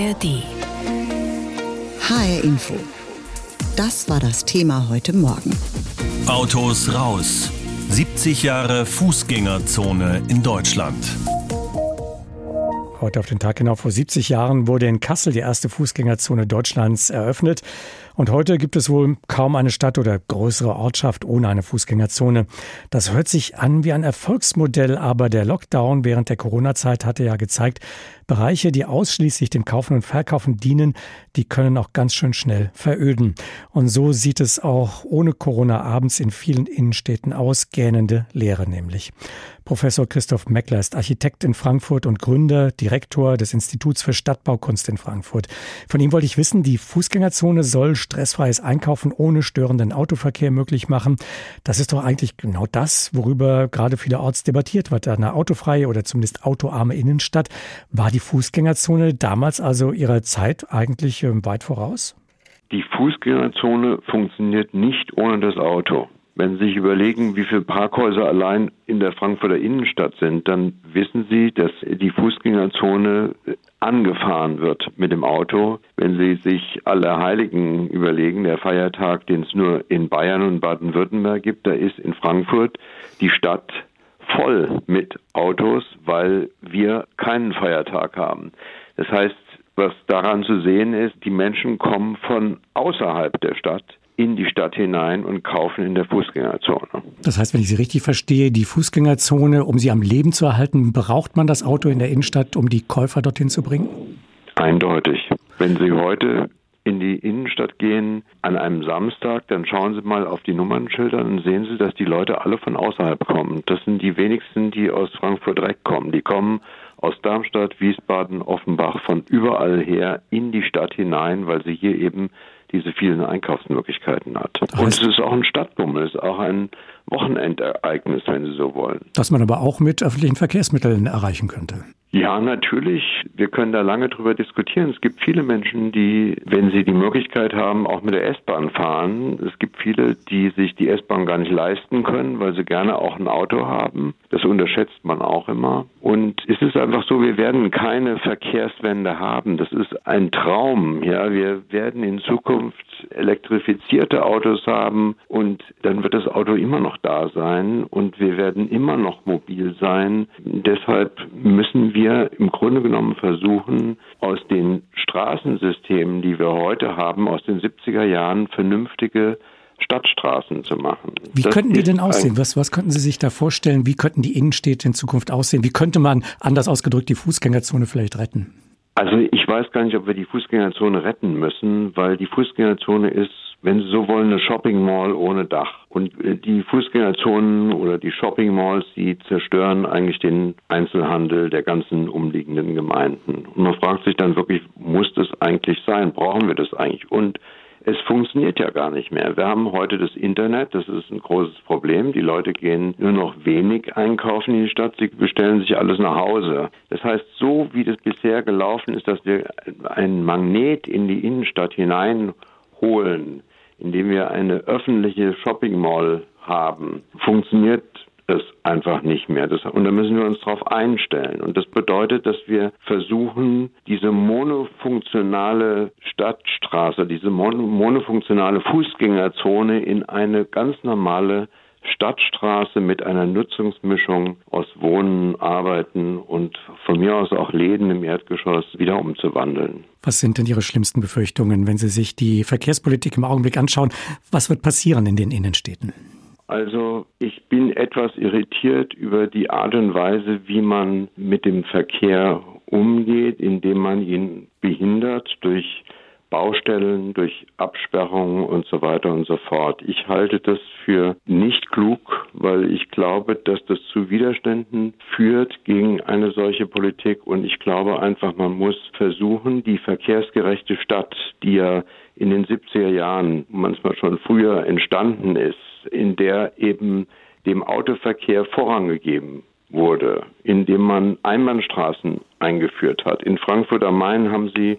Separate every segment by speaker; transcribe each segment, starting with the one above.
Speaker 1: ARD.
Speaker 2: HR Info. Das war das Thema heute Morgen.
Speaker 3: Autos raus. 70 Jahre Fußgängerzone in Deutschland.
Speaker 4: Heute auf den Tag genau vor 70 Jahren wurde in Kassel die erste Fußgängerzone Deutschlands eröffnet. Und heute gibt es wohl kaum eine Stadt oder größere Ortschaft ohne eine Fußgängerzone. Das hört sich an wie ein Erfolgsmodell, aber der Lockdown während der Corona-Zeit hatte ja gezeigt, Bereiche, die ausschließlich dem Kaufen und Verkaufen dienen, die können auch ganz schön schnell veröden. Und so sieht es auch ohne Corona abends in vielen Innenstädten aus, gähnende Leere nämlich. Professor Christoph Meckler ist Architekt in Frankfurt und Gründer, Direktor des Instituts für Stadtbaukunst in Frankfurt. Von ihm wollte ich wissen, die Fußgängerzone soll stressfreies Einkaufen ohne störenden Autoverkehr möglich machen. Das ist doch eigentlich genau das, worüber gerade vielerorts debattiert wird. Eine autofreie oder zumindest autoarme Innenstadt. War die Fußgängerzone damals also ihrer Zeit eigentlich ähm, weit voraus?
Speaker 5: Die Fußgängerzone funktioniert nicht ohne das Auto. Wenn Sie sich überlegen, wie viele Parkhäuser allein in der Frankfurter Innenstadt sind, dann wissen Sie, dass die Fußgängerzone angefahren wird mit dem Auto. Wenn Sie sich alle Heiligen überlegen, der Feiertag, den es nur in Bayern und Baden-Württemberg gibt, da ist in Frankfurt die Stadt voll mit Autos, weil wir keinen Feiertag haben. Das heißt, was daran zu sehen ist, die Menschen kommen von außerhalb der Stadt in die Stadt hinein und kaufen in der Fußgängerzone.
Speaker 4: Das heißt, wenn ich Sie richtig verstehe, die Fußgängerzone, um sie am Leben zu erhalten, braucht man das Auto in der Innenstadt, um die Käufer dorthin zu bringen?
Speaker 5: Eindeutig. Wenn Sie heute in die Innenstadt gehen an einem Samstag, dann schauen Sie mal auf die Nummernschilder und sehen Sie, dass die Leute alle von außerhalb kommen. Das sind die wenigsten, die aus Frankfurt direkt kommen. Die kommen aus Darmstadt, Wiesbaden, Offenbach, von überall her in die Stadt hinein, weil sie hier eben diese vielen Einkaufsmöglichkeiten hat. Und es ist auch ein Stadtbummel, es ist auch ein Wochenendereignis, wenn Sie so wollen.
Speaker 4: Das man aber auch mit öffentlichen Verkehrsmitteln erreichen könnte.
Speaker 5: Ja, natürlich. Wir können da lange drüber diskutieren. Es gibt viele Menschen, die, wenn sie die Möglichkeit haben, auch mit der S-Bahn fahren. Es gibt viele, die sich die S-Bahn gar nicht leisten können, weil sie gerne auch ein Auto haben. Das unterschätzt man auch immer. Und es ist einfach so, wir werden keine Verkehrswende haben. Das ist ein Traum. Ja, wir werden in Zukunft elektrifizierte Autos haben und dann wird das Auto immer noch da sein und wir werden immer noch mobil sein. Deshalb müssen wir im Grunde genommen versuchen, aus den Straßensystemen, die wir heute haben, aus den 70er Jahren vernünftige Stadtstraßen zu machen.
Speaker 4: Wie das könnten die denn aussehen? Was, was könnten Sie sich da vorstellen? Wie könnten die Innenstädte in Zukunft aussehen? Wie könnte man, anders ausgedrückt, die Fußgängerzone vielleicht retten?
Speaker 5: Also ich weiß gar nicht, ob wir die Fußgängerzone retten müssen, weil die Fußgängerzone ist, wenn Sie so wollen, eine Shopping Mall ohne Dach. Und äh, die Fußgängerzonen oder die Shopping Malls, die zerstören eigentlich den Einzelhandel der ganzen umliegenden Gemeinden. Und man fragt sich dann wirklich, muss das eigentlich sein? Brauchen wir das eigentlich? Und es funktioniert ja gar nicht mehr. Wir haben heute das Internet, das ist ein großes Problem. Die Leute gehen nur noch wenig einkaufen in die Stadt, sie bestellen sich alles nach Hause. Das heißt, so wie das bisher gelaufen ist, dass wir ein Magnet in die Innenstadt hineinholen, indem wir eine öffentliche Shopping Mall haben, funktioniert das einfach nicht mehr. Das, und da müssen wir uns darauf einstellen. Und das bedeutet, dass wir versuchen, diese monofunktionale Stadtstraße, diese monofunktionale Fußgängerzone in eine ganz normale Stadtstraße mit einer Nutzungsmischung aus Wohnen, Arbeiten und von mir aus auch Läden im Erdgeschoss wieder umzuwandeln.
Speaker 4: Was sind denn Ihre schlimmsten Befürchtungen, wenn Sie sich die Verkehrspolitik im Augenblick anschauen? Was wird passieren in den Innenstädten?
Speaker 5: Also ich bin etwas irritiert über die Art und Weise, wie man mit dem Verkehr umgeht, indem man ihn behindert durch Baustellen, durch Absperrungen und so weiter und so fort. Ich halte das für nicht klug, weil ich glaube, dass das zu Widerständen führt gegen eine solche Politik und ich glaube einfach, man muss versuchen, die verkehrsgerechte Stadt, die ja in den 70er Jahren manchmal schon früher entstanden ist, in der eben dem Autoverkehr Vorrang gegeben wurde, indem man Einbahnstraßen eingeführt hat. In Frankfurt am Main haben sie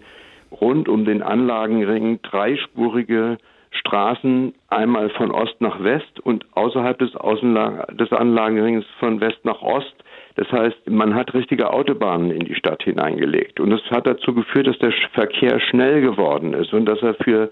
Speaker 5: rund um den Anlagenring dreispurige Straßen einmal von Ost nach West und außerhalb des, Außenlag des Anlagenrings von West nach Ost. Das heißt, man hat richtige Autobahnen in die Stadt hineingelegt. Und das hat dazu geführt, dass der Verkehr schnell geworden ist und dass er für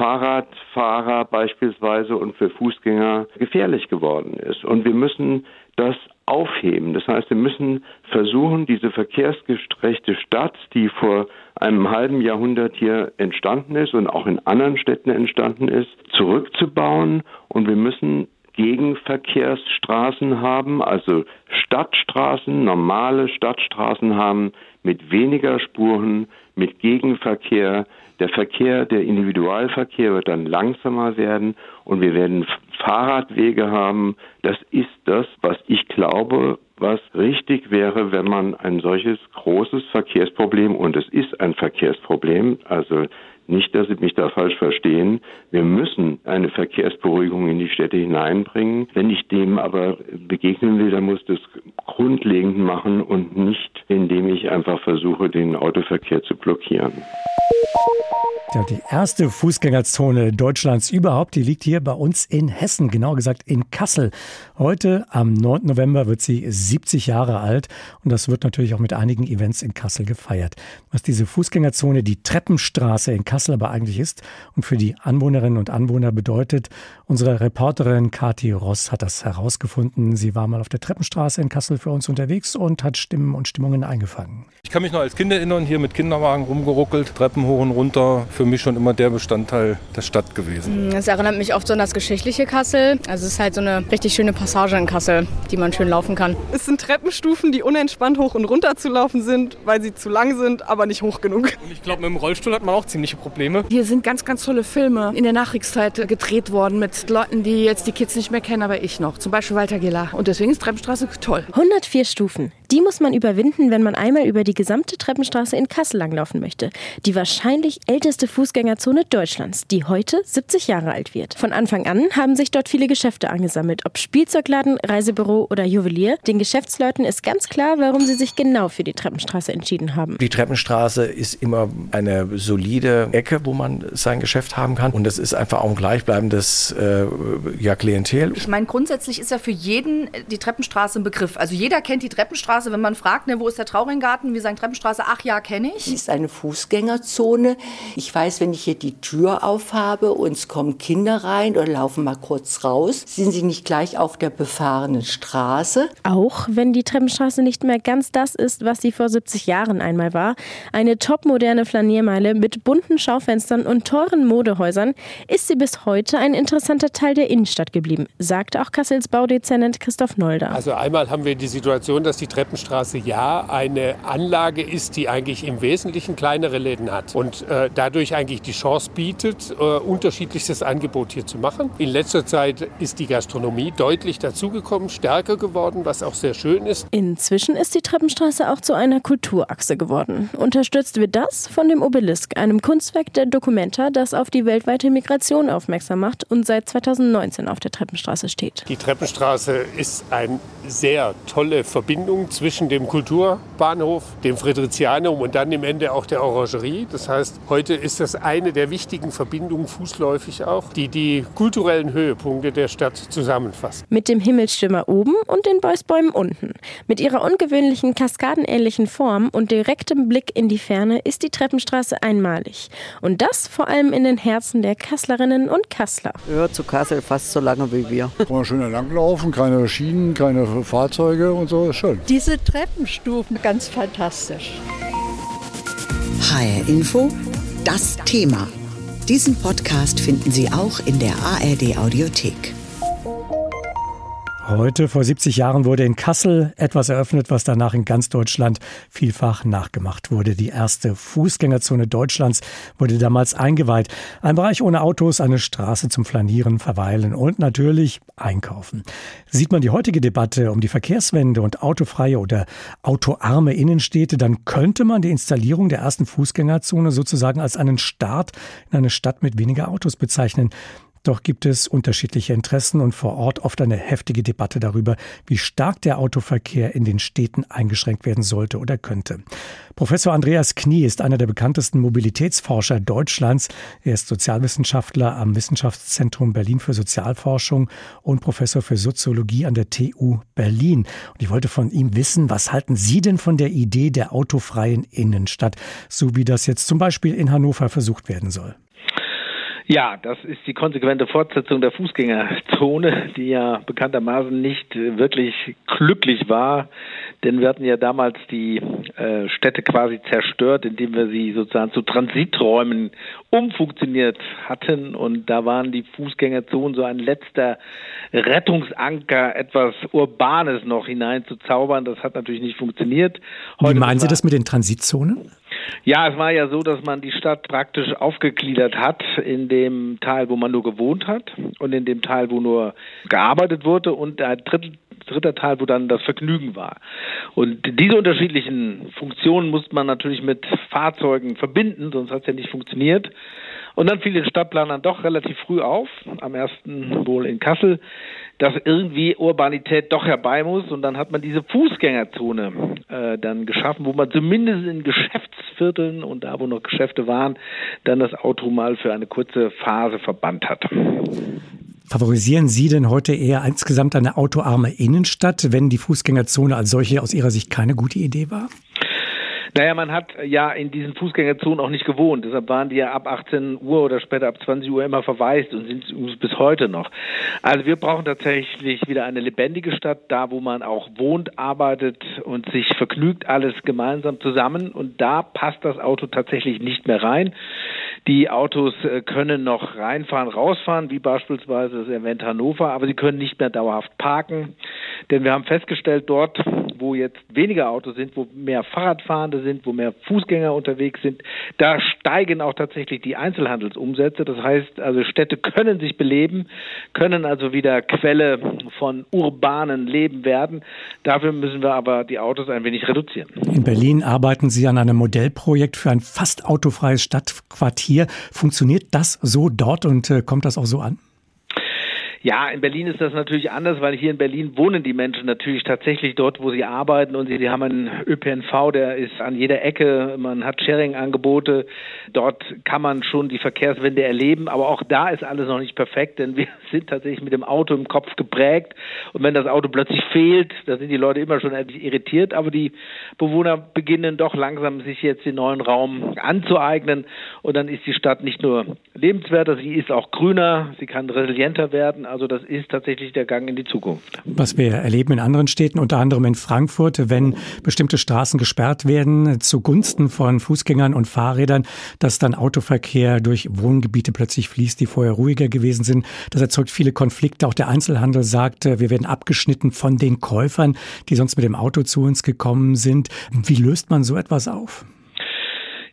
Speaker 5: Fahrradfahrer beispielsweise und für Fußgänger gefährlich geworden ist. Und wir müssen das aufheben. Das heißt, wir müssen versuchen, diese verkehrsgerechte Stadt, die vor einem halben Jahrhundert hier entstanden ist und auch in anderen Städten entstanden ist, zurückzubauen. Und wir müssen Gegenverkehrsstraßen haben, also Stadtstraßen, normale Stadtstraßen haben mit weniger Spuren, mit Gegenverkehr. Der Verkehr, der Individualverkehr wird dann langsamer werden und wir werden Fahrradwege haben. Das ist das, was ich glaube, was richtig wäre, wenn man ein solches großes Verkehrsproblem, und es ist ein Verkehrsproblem, also nicht, dass Sie mich da falsch verstehen. Wir müssen eine Verkehrsberuhigung in die Städte hineinbringen. Wenn ich dem aber begegnen will, dann muss das grundlegend machen und nicht, indem ich einfach versuche, den Autoverkehr zu blockieren.
Speaker 4: Ja, die erste Fußgängerzone Deutschlands überhaupt, die liegt hier bei uns in Hessen, genau gesagt in Kassel. Heute, am 9. November, wird sie 70 Jahre alt und das wird natürlich auch mit einigen Events in Kassel gefeiert. Was diese Fußgängerzone, die Treppenstraße in Kassel aber eigentlich ist und für die Anwohnerinnen und Anwohner bedeutet, unsere Reporterin Kathi Ross hat das herausgefunden. Sie war mal auf der Treppenstraße in Kassel für uns unterwegs und hat Stimmen und Stimmungen eingefangen.
Speaker 1: Ich kann mich noch als Kind erinnern, hier mit Kinderwagen rumgeruckelt, Treppen hoch und runter. Für mich schon immer der Bestandteil der Stadt gewesen.
Speaker 6: Es erinnert mich oft so an das geschichtliche Kassel. Also es ist halt so eine richtig schöne Passage in Kassel, die man schön laufen kann.
Speaker 7: Es sind Treppenstufen, die unentspannt hoch und runter zu laufen sind, weil sie zu lang sind, aber nicht hoch genug.
Speaker 8: Und ich glaube, mit dem Rollstuhl hat man auch ziemliche Probleme.
Speaker 9: Hier sind ganz, ganz tolle Filme in der Nachkriegszeit gedreht worden mit Leuten, die jetzt die Kids nicht mehr kennen, aber ich noch. Zum Beispiel Walter Giller. Und deswegen ist Treppenstraße toll.
Speaker 10: 104 Stufen. Die muss man überwinden, wenn man einmal über die gesamte Treppenstraße in Kassel langlaufen möchte. Die wahrscheinlich älteste Fußgängerzone Deutschlands, die heute 70 Jahre alt wird. Von Anfang an haben sich dort viele Geschäfte angesammelt, ob Spielzeugladen, Reisebüro oder Juwelier. Den Geschäftsleuten ist ganz klar, warum sie sich genau für die Treppenstraße entschieden haben.
Speaker 11: Die Treppenstraße ist immer eine solide Ecke, wo man sein Geschäft haben kann. Und es ist einfach auch ein gleichbleibendes äh, ja, Klientel.
Speaker 12: Ich meine, grundsätzlich ist ja für jeden die Treppenstraße ein Begriff. Also jeder kennt die Treppenstraße. Wenn man fragt, ne, wo ist der Trauringarten, wir sagen Treppenstraße, ach ja, kenne ich.
Speaker 13: Es ist eine Fußgängerzone. Ich weiß, wenn ich hier die Tür aufhabe und es kommen Kinder rein oder laufen mal kurz raus, sind sie nicht gleich auf der befahrenen Straße.
Speaker 10: Auch wenn die Treppenstraße nicht mehr ganz das ist, was sie vor 70 Jahren einmal war. Eine topmoderne Flaniermeile mit bunten Schaufenstern und teuren Modehäusern ist sie bis heute ein interessanter Teil der Innenstadt geblieben, sagt auch Kassels Baudezernent Christoph Nolder.
Speaker 14: Also einmal haben wir die Situation, dass die Treppenstraße ja eine Anlage ist, die eigentlich im Wesentlichen kleinere Läden hat und äh, dadurch eigentlich die Chance bietet, äh, unterschiedlichstes Angebot hier zu machen. In letzter Zeit ist die Gastronomie deutlich dazugekommen, stärker geworden, was auch sehr schön ist.
Speaker 10: Inzwischen ist die Treppenstraße auch zu einer Kulturachse geworden. Unterstützt wird das von dem Obelisk, einem Kunstwerk der Documenta, das auf die weltweite Migration aufmerksam macht und seit 2019 auf der Treppenstraße steht.
Speaker 14: Die Treppenstraße ist eine sehr tolle Verbindung zwischen dem Kulturbahnhof, dem Friedrizianum und dann im Ende auch der Orangerie. Das heißt, heute ist das eine der wichtigen Verbindungen, fußläufig auch, die die kulturellen Höhepunkte der Stadt zusammenfasst.
Speaker 10: Mit dem Himmelsschimmer oben und den Bäusbäumen unten. Mit ihrer ungewöhnlichen kaskadenähnlichen Form und direktem Blick in die Ferne ist die Treppenstraße einmalig. Und das vor allem in den Herzen der Kasslerinnen und Kassler.
Speaker 15: Gehört zu Kassel fast so lange wie wir.
Speaker 16: Kann man schön langlaufen, keine Schienen, keine Fahrzeuge und so, ist schön.
Speaker 17: Diese Treppenstufen, ganz fantastisch.
Speaker 2: HR Info, das Thema. Diesen Podcast finden Sie auch in der ARD Audiothek.
Speaker 4: Heute, vor 70 Jahren, wurde in Kassel etwas eröffnet, was danach in ganz Deutschland vielfach nachgemacht wurde. Die erste Fußgängerzone Deutschlands wurde damals eingeweiht. Ein Bereich ohne Autos, eine Straße zum Flanieren, Verweilen und natürlich Einkaufen. Sieht man die heutige Debatte um die Verkehrswende und autofreie oder autoarme Innenstädte, dann könnte man die Installierung der ersten Fußgängerzone sozusagen als einen Start in eine Stadt mit weniger Autos bezeichnen. Doch gibt es unterschiedliche Interessen und vor Ort oft eine heftige Debatte darüber, wie stark der Autoverkehr in den Städten eingeschränkt werden sollte oder könnte. Professor Andreas Knie ist einer der bekanntesten Mobilitätsforscher Deutschlands. Er ist Sozialwissenschaftler am Wissenschaftszentrum Berlin für Sozialforschung und Professor für Soziologie an der TU Berlin. Und ich wollte von ihm wissen, was halten Sie denn von der Idee der autofreien Innenstadt, so wie das jetzt zum Beispiel in Hannover versucht werden soll?
Speaker 18: Ja, das ist die konsequente Fortsetzung der Fußgängerzone, die ja bekanntermaßen nicht wirklich glücklich war, denn wir hatten ja damals die äh, Städte quasi zerstört, indem wir sie sozusagen zu Transiträumen umfunktioniert hatten und da waren die Fußgängerzonen so ein letzter Rettungsanker, etwas Urbanes noch hineinzuzaubern. Das hat natürlich nicht funktioniert.
Speaker 4: Heute Wie meinen Sie das mit den Transitzonen?
Speaker 18: Ja, es war ja so, dass man die Stadt praktisch aufgegliedert hat in dem Teil, wo man nur gewohnt hat und in dem Teil, wo nur gearbeitet wurde und ein Drittel dritter Teil, wo dann das Vergnügen war. Und diese unterschiedlichen Funktionen musste man natürlich mit Fahrzeugen verbinden, sonst hat es ja nicht funktioniert. Und dann fiel den Stadtplanern doch relativ früh auf, am ersten wohl in Kassel, dass irgendwie Urbanität doch herbei muss. Und dann hat man diese Fußgängerzone äh, dann geschaffen, wo man zumindest in Geschäftsvierteln und da, wo noch Geschäfte waren, dann das Auto mal für eine kurze Phase verbannt hat.
Speaker 4: Favorisieren Sie denn heute eher insgesamt eine autoarme Innenstadt, wenn die Fußgängerzone als solche aus Ihrer Sicht keine gute Idee war?
Speaker 18: Naja, man hat ja in diesen Fußgängerzonen auch nicht gewohnt. Deshalb waren die ja ab 18 Uhr oder später ab 20 Uhr immer verwaist und sind bis heute noch. Also wir brauchen tatsächlich wieder eine lebendige Stadt, da wo man auch wohnt, arbeitet und sich vergnügt, alles gemeinsam zusammen. Und da passt das Auto tatsächlich nicht mehr rein. Die Autos äh, können noch reinfahren, rausfahren, wie beispielsweise das Event Hannover, aber sie können nicht mehr dauerhaft parken. Denn wir haben festgestellt, dort, wo jetzt weniger Autos sind, wo mehr Fahrradfahrende sind, wo mehr Fußgänger unterwegs sind, da steigen auch tatsächlich die Einzelhandelsumsätze. Das heißt, also Städte können sich beleben, können also wieder Quelle von urbanen Leben werden. Dafür müssen wir aber die Autos ein wenig reduzieren.
Speaker 4: In Berlin arbeiten Sie an einem Modellprojekt für ein fast autofreies Stadtquartier. Funktioniert das so dort und äh, kommt das auch so an?
Speaker 18: Ja, in Berlin ist das natürlich anders, weil hier in Berlin wohnen die Menschen natürlich tatsächlich dort, wo sie arbeiten und sie, sie haben einen ÖPNV, der ist an jeder Ecke, man hat Sharing-Angebote, dort kann man schon die Verkehrswende erleben, aber auch da ist alles noch nicht perfekt, denn wir sind tatsächlich mit dem Auto im Kopf geprägt und wenn das Auto plötzlich fehlt, da sind die Leute immer schon etwas irritiert, aber die Bewohner beginnen doch langsam sich jetzt den neuen Raum anzueignen und dann ist die Stadt nicht nur lebenswerter, sie ist auch grüner, sie kann resilienter werden, also das ist tatsächlich der Gang in die Zukunft.
Speaker 4: Was wir erleben in anderen Städten, unter anderem in Frankfurt, wenn bestimmte Straßen gesperrt werden zugunsten von Fußgängern und Fahrrädern, dass dann Autoverkehr durch Wohngebiete plötzlich fließt, die vorher ruhiger gewesen sind. Das erzeugt viele Konflikte. Auch der Einzelhandel sagt, wir werden abgeschnitten von den Käufern, die sonst mit dem Auto zu uns gekommen sind. Wie löst man so etwas auf?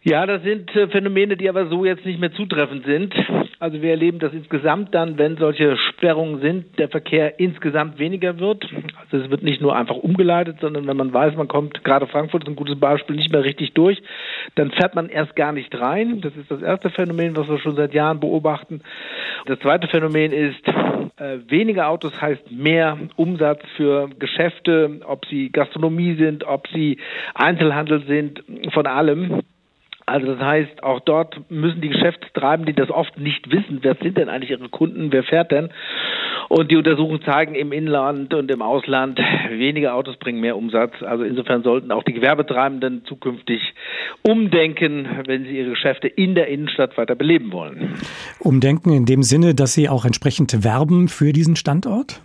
Speaker 18: Ja, das sind äh, Phänomene, die aber so jetzt nicht mehr zutreffend sind. Also wir erleben, dass insgesamt dann, wenn solche Sperrungen sind, der Verkehr insgesamt weniger wird. Also es wird nicht nur einfach umgeleitet, sondern wenn man weiß, man kommt, gerade Frankfurt ist ein gutes Beispiel, nicht mehr richtig durch, dann fährt man erst gar nicht rein. Das ist das erste Phänomen, was wir schon seit Jahren beobachten. Das zweite Phänomen ist, äh, weniger Autos heißt mehr Umsatz für Geschäfte, ob sie Gastronomie sind, ob sie Einzelhandel sind, von allem. Also das heißt, auch dort müssen die Geschäftstreibenden, die das oft nicht wissen, wer sind denn eigentlich ihre Kunden, wer fährt denn? Und die Untersuchungen zeigen im Inland und im Ausland, weniger Autos bringen mehr Umsatz. Also insofern sollten auch die Gewerbetreibenden zukünftig umdenken, wenn sie ihre Geschäfte in der Innenstadt weiter beleben wollen.
Speaker 4: Umdenken in dem Sinne, dass sie auch entsprechend werben für diesen Standort?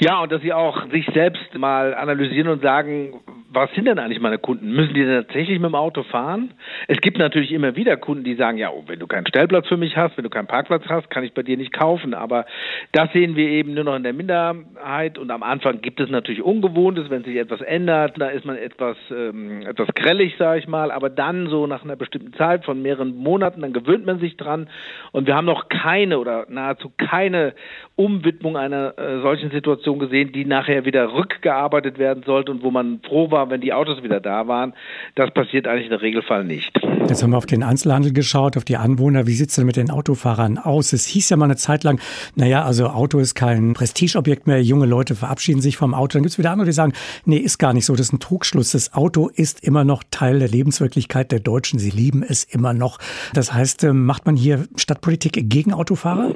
Speaker 18: Ja, und dass sie auch sich selbst mal analysieren und sagen, was sind denn eigentlich meine Kunden? Müssen die denn tatsächlich mit dem Auto fahren? Es gibt natürlich immer wieder Kunden, die sagen, ja, oh, wenn du keinen Stellplatz für mich hast, wenn du keinen Parkplatz hast, kann ich bei dir nicht kaufen. Aber das sehen wir eben nur noch in der Minderheit. Und am Anfang gibt es natürlich Ungewohntes, wenn sich etwas ändert, da ist man etwas, ähm, etwas grellig, sage ich mal. Aber dann so nach einer bestimmten Zeit von mehreren Monaten, dann gewöhnt man sich dran. Und wir haben noch keine oder nahezu keine Umwidmung einer äh, solchen Situation gesehen, die nachher wieder rückgearbeitet werden sollte und wo man froh war, wenn die Autos wieder da waren. Das passiert eigentlich der Regelfall nicht.
Speaker 4: Jetzt haben wir auf den Einzelhandel geschaut, auf die Anwohner. Wie sieht es denn mit den Autofahrern aus? Es hieß ja mal eine Zeit lang, naja, also Auto ist kein Prestigeobjekt mehr. Junge Leute verabschieden sich vom Auto. Dann gibt es wieder andere, die sagen, nee, ist gar nicht so. Das ist ein Trugschluss. Das Auto ist immer noch Teil der Lebenswirklichkeit der Deutschen. Sie lieben es immer noch. Das heißt, ähm, macht man hier Stadtpolitik gegen Autofahrer?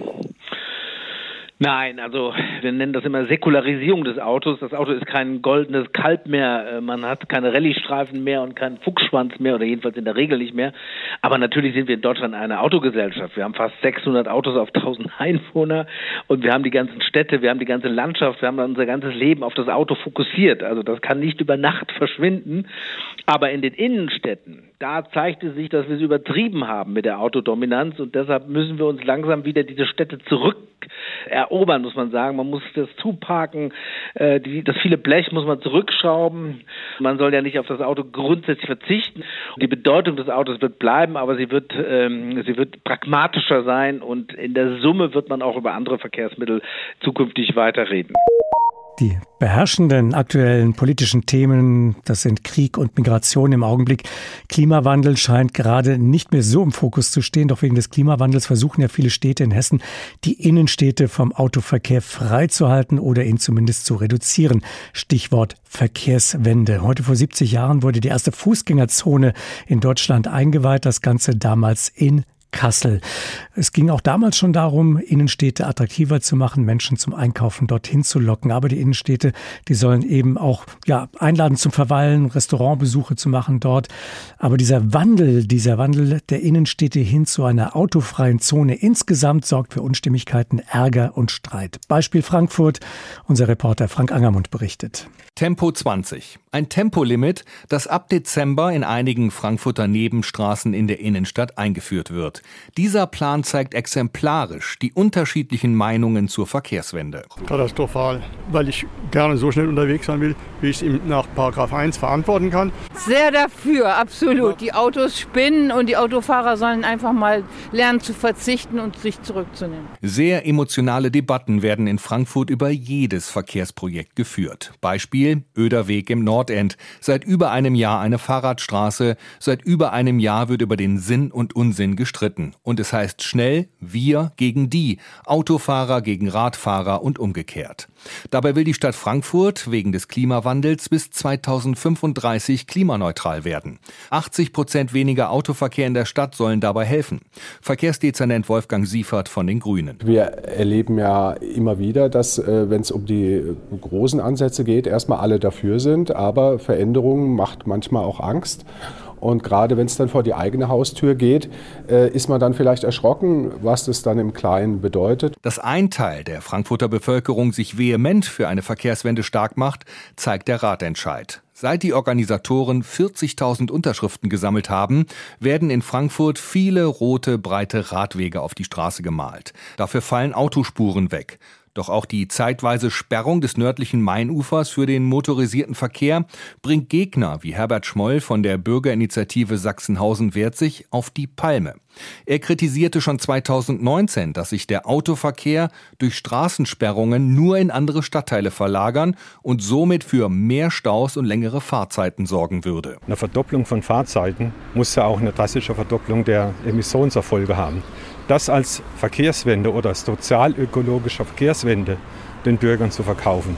Speaker 18: Nein, also wir nennen das immer Säkularisierung des Autos. Das Auto ist kein goldenes Kalb mehr. Äh, man hat keine Rallye-Streifen mehr und keinen Fuchsschwanz mehr oder jedenfalls in der Regel nicht mehr. Aber natürlich sind wir in Deutschland eine Autogesellschaft. Wir haben fast 600 Autos auf 1000 Einwohner und wir haben die ganzen Städte, wir haben die ganze Landschaft, wir haben unser ganzes Leben auf das Auto fokussiert. Also das kann nicht über Nacht verschwinden. Aber in den Innenstädten, da zeigt es sich, dass wir es übertrieben haben mit der Autodominanz und deshalb müssen wir uns langsam wieder diese Städte zurück erobern, muss man sagen. Man muss das zuparken, äh, die, das viele Blech muss man zurückschrauben. Man soll ja nicht auf das Auto grundsätzlich verzichten. Die Bedeutung des Autos wird bleiben, aber sie wird, ähm, sie wird pragmatischer sein und in der Summe wird man auch über andere Verkehrsmittel zukünftig weiterreden.
Speaker 4: Die beherrschenden aktuellen politischen Themen, das sind Krieg und Migration im Augenblick. Klimawandel scheint gerade nicht mehr so im Fokus zu stehen. Doch wegen des Klimawandels versuchen ja viele Städte in Hessen, die Innenstädte vom Autoverkehr freizuhalten oder ihn zumindest zu reduzieren. Stichwort Verkehrswende. Heute vor 70 Jahren wurde die erste Fußgängerzone in Deutschland eingeweiht. Das Ganze damals in Kassel. Es ging auch damals schon darum, Innenstädte attraktiver zu machen, Menschen zum Einkaufen dorthin zu locken. Aber die Innenstädte, die sollen eben auch ja, einladen zum Verweilen, Restaurantbesuche zu machen dort. Aber dieser Wandel, dieser Wandel der Innenstädte hin zu einer autofreien Zone insgesamt sorgt für Unstimmigkeiten, Ärger und Streit. Beispiel Frankfurt. Unser Reporter Frank Angermund berichtet.
Speaker 19: Tempo 20. Ein Tempolimit, das ab Dezember in einigen Frankfurter Nebenstraßen in der Innenstadt eingeführt wird. Dieser Plan zeigt exemplarisch die unterschiedlichen Meinungen zur Verkehrswende.
Speaker 16: Katastrophal, weil ich gerne so schnell unterwegs sein will, wie ich es nach 1 verantworten kann.
Speaker 20: Sehr dafür, absolut. Die Autos spinnen und die Autofahrer sollen einfach mal lernen zu verzichten und sich zurückzunehmen.
Speaker 19: Sehr emotionale Debatten werden in Frankfurt über jedes Verkehrsprojekt geführt. Beispiel Öderweg im Nordend. Seit über einem Jahr eine Fahrradstraße. Seit über einem Jahr wird über den Sinn und Unsinn gestritten. Und es heißt schnell wir gegen die, Autofahrer gegen Radfahrer und umgekehrt. Dabei will die Stadt Frankfurt wegen des Klimawandels bis 2035 klimaneutral werden. 80 Prozent weniger Autoverkehr in der Stadt sollen dabei helfen. Verkehrsdezernent Wolfgang Siefert von den Grünen.
Speaker 21: Wir erleben ja immer wieder, dass, äh, wenn es um die großen Ansätze geht, erstmal alle dafür sind, aber Veränderungen macht manchmal auch Angst. Und gerade wenn es dann vor die eigene Haustür geht, äh, ist man dann vielleicht erschrocken, was das dann im Kleinen bedeutet.
Speaker 19: Dass ein Teil der Frankfurter Bevölkerung sich vehement für eine Verkehrswende stark macht, zeigt der Ratentscheid. Seit die Organisatoren 40.000 Unterschriften gesammelt haben, werden in Frankfurt viele rote, breite Radwege auf die Straße gemalt. Dafür fallen Autospuren weg. Doch auch die zeitweise Sperrung des nördlichen Mainufers für den motorisierten Verkehr bringt Gegner wie Herbert Schmoll von der Bürgerinitiative Sachsenhausen wehrt sich auf die Palme. Er kritisierte schon 2019, dass sich der Autoverkehr durch Straßensperrungen nur in andere Stadtteile verlagern und somit für mehr Staus und längere Fahrzeiten sorgen würde.
Speaker 22: Eine Verdopplung von Fahrzeiten muss ja auch eine drastische Verdopplung der Emissionserfolge haben das als Verkehrswende oder sozialökologische Verkehrswende den Bürgern zu verkaufen.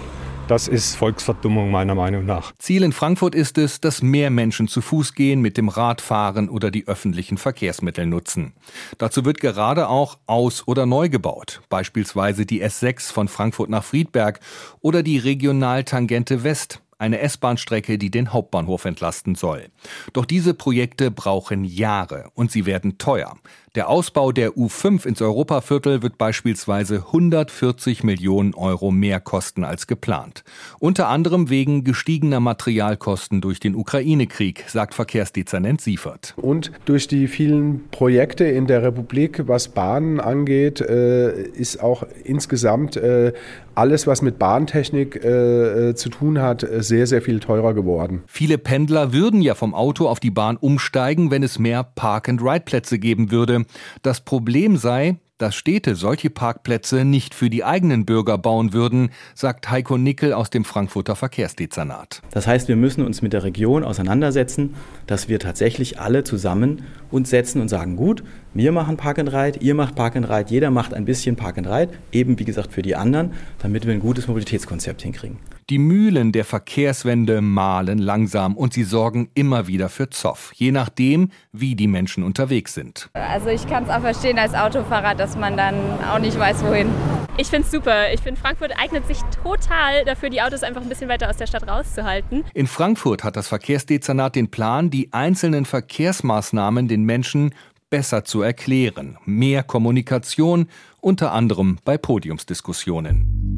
Speaker 22: Das ist Volksverdummung meiner Meinung nach.
Speaker 19: Ziel in Frankfurt ist es, dass mehr Menschen zu Fuß gehen, mit dem Rad fahren oder die öffentlichen Verkehrsmittel nutzen. Dazu wird gerade auch aus- oder neu gebaut, beispielsweise die S6 von Frankfurt nach Friedberg oder die Regionaltangente West eine S-Bahn-Strecke, die den Hauptbahnhof entlasten soll. Doch diese Projekte brauchen Jahre und sie werden teuer. Der Ausbau der U5 ins Europaviertel wird beispielsweise 140 Millionen Euro mehr kosten als geplant. Unter anderem wegen gestiegener Materialkosten durch den Ukraine-Krieg, sagt Verkehrsdezernent Siefert.
Speaker 21: Und durch die vielen Projekte in der Republik, was Bahnen angeht, äh, ist auch insgesamt äh, alles, was mit Bahntechnik äh, zu tun hat, sehr, sehr viel teurer geworden.
Speaker 19: Viele Pendler würden ja vom Auto auf die Bahn umsteigen, wenn es mehr Park-and-Ride-Plätze geben würde. Das Problem sei, dass Städte solche Parkplätze nicht für die eigenen Bürger bauen würden, sagt Heiko Nickel aus dem Frankfurter Verkehrsdezernat.
Speaker 23: Das heißt, wir müssen uns mit der Region auseinandersetzen, dass wir tatsächlich alle zusammen uns setzen und sagen, gut, wir machen Park and Ride, ihr macht Park and Ride, jeder macht ein bisschen Park and Ride, eben wie gesagt für die anderen, damit wir ein gutes Mobilitätskonzept hinkriegen.
Speaker 19: Die Mühlen der Verkehrswende mahlen langsam und sie sorgen immer wieder für Zoff, je nachdem, wie die Menschen unterwegs sind.
Speaker 24: Also ich kann es auch verstehen als Autofahrer, dass man dann auch nicht weiß, wohin.
Speaker 25: Ich finde es super. Ich finde, Frankfurt eignet sich total dafür, die Autos einfach ein bisschen weiter aus der Stadt rauszuhalten.
Speaker 19: In Frankfurt hat das Verkehrsdezernat den Plan, die einzelnen Verkehrsmaßnahmen den Menschen besser zu erklären. Mehr Kommunikation, unter anderem bei Podiumsdiskussionen.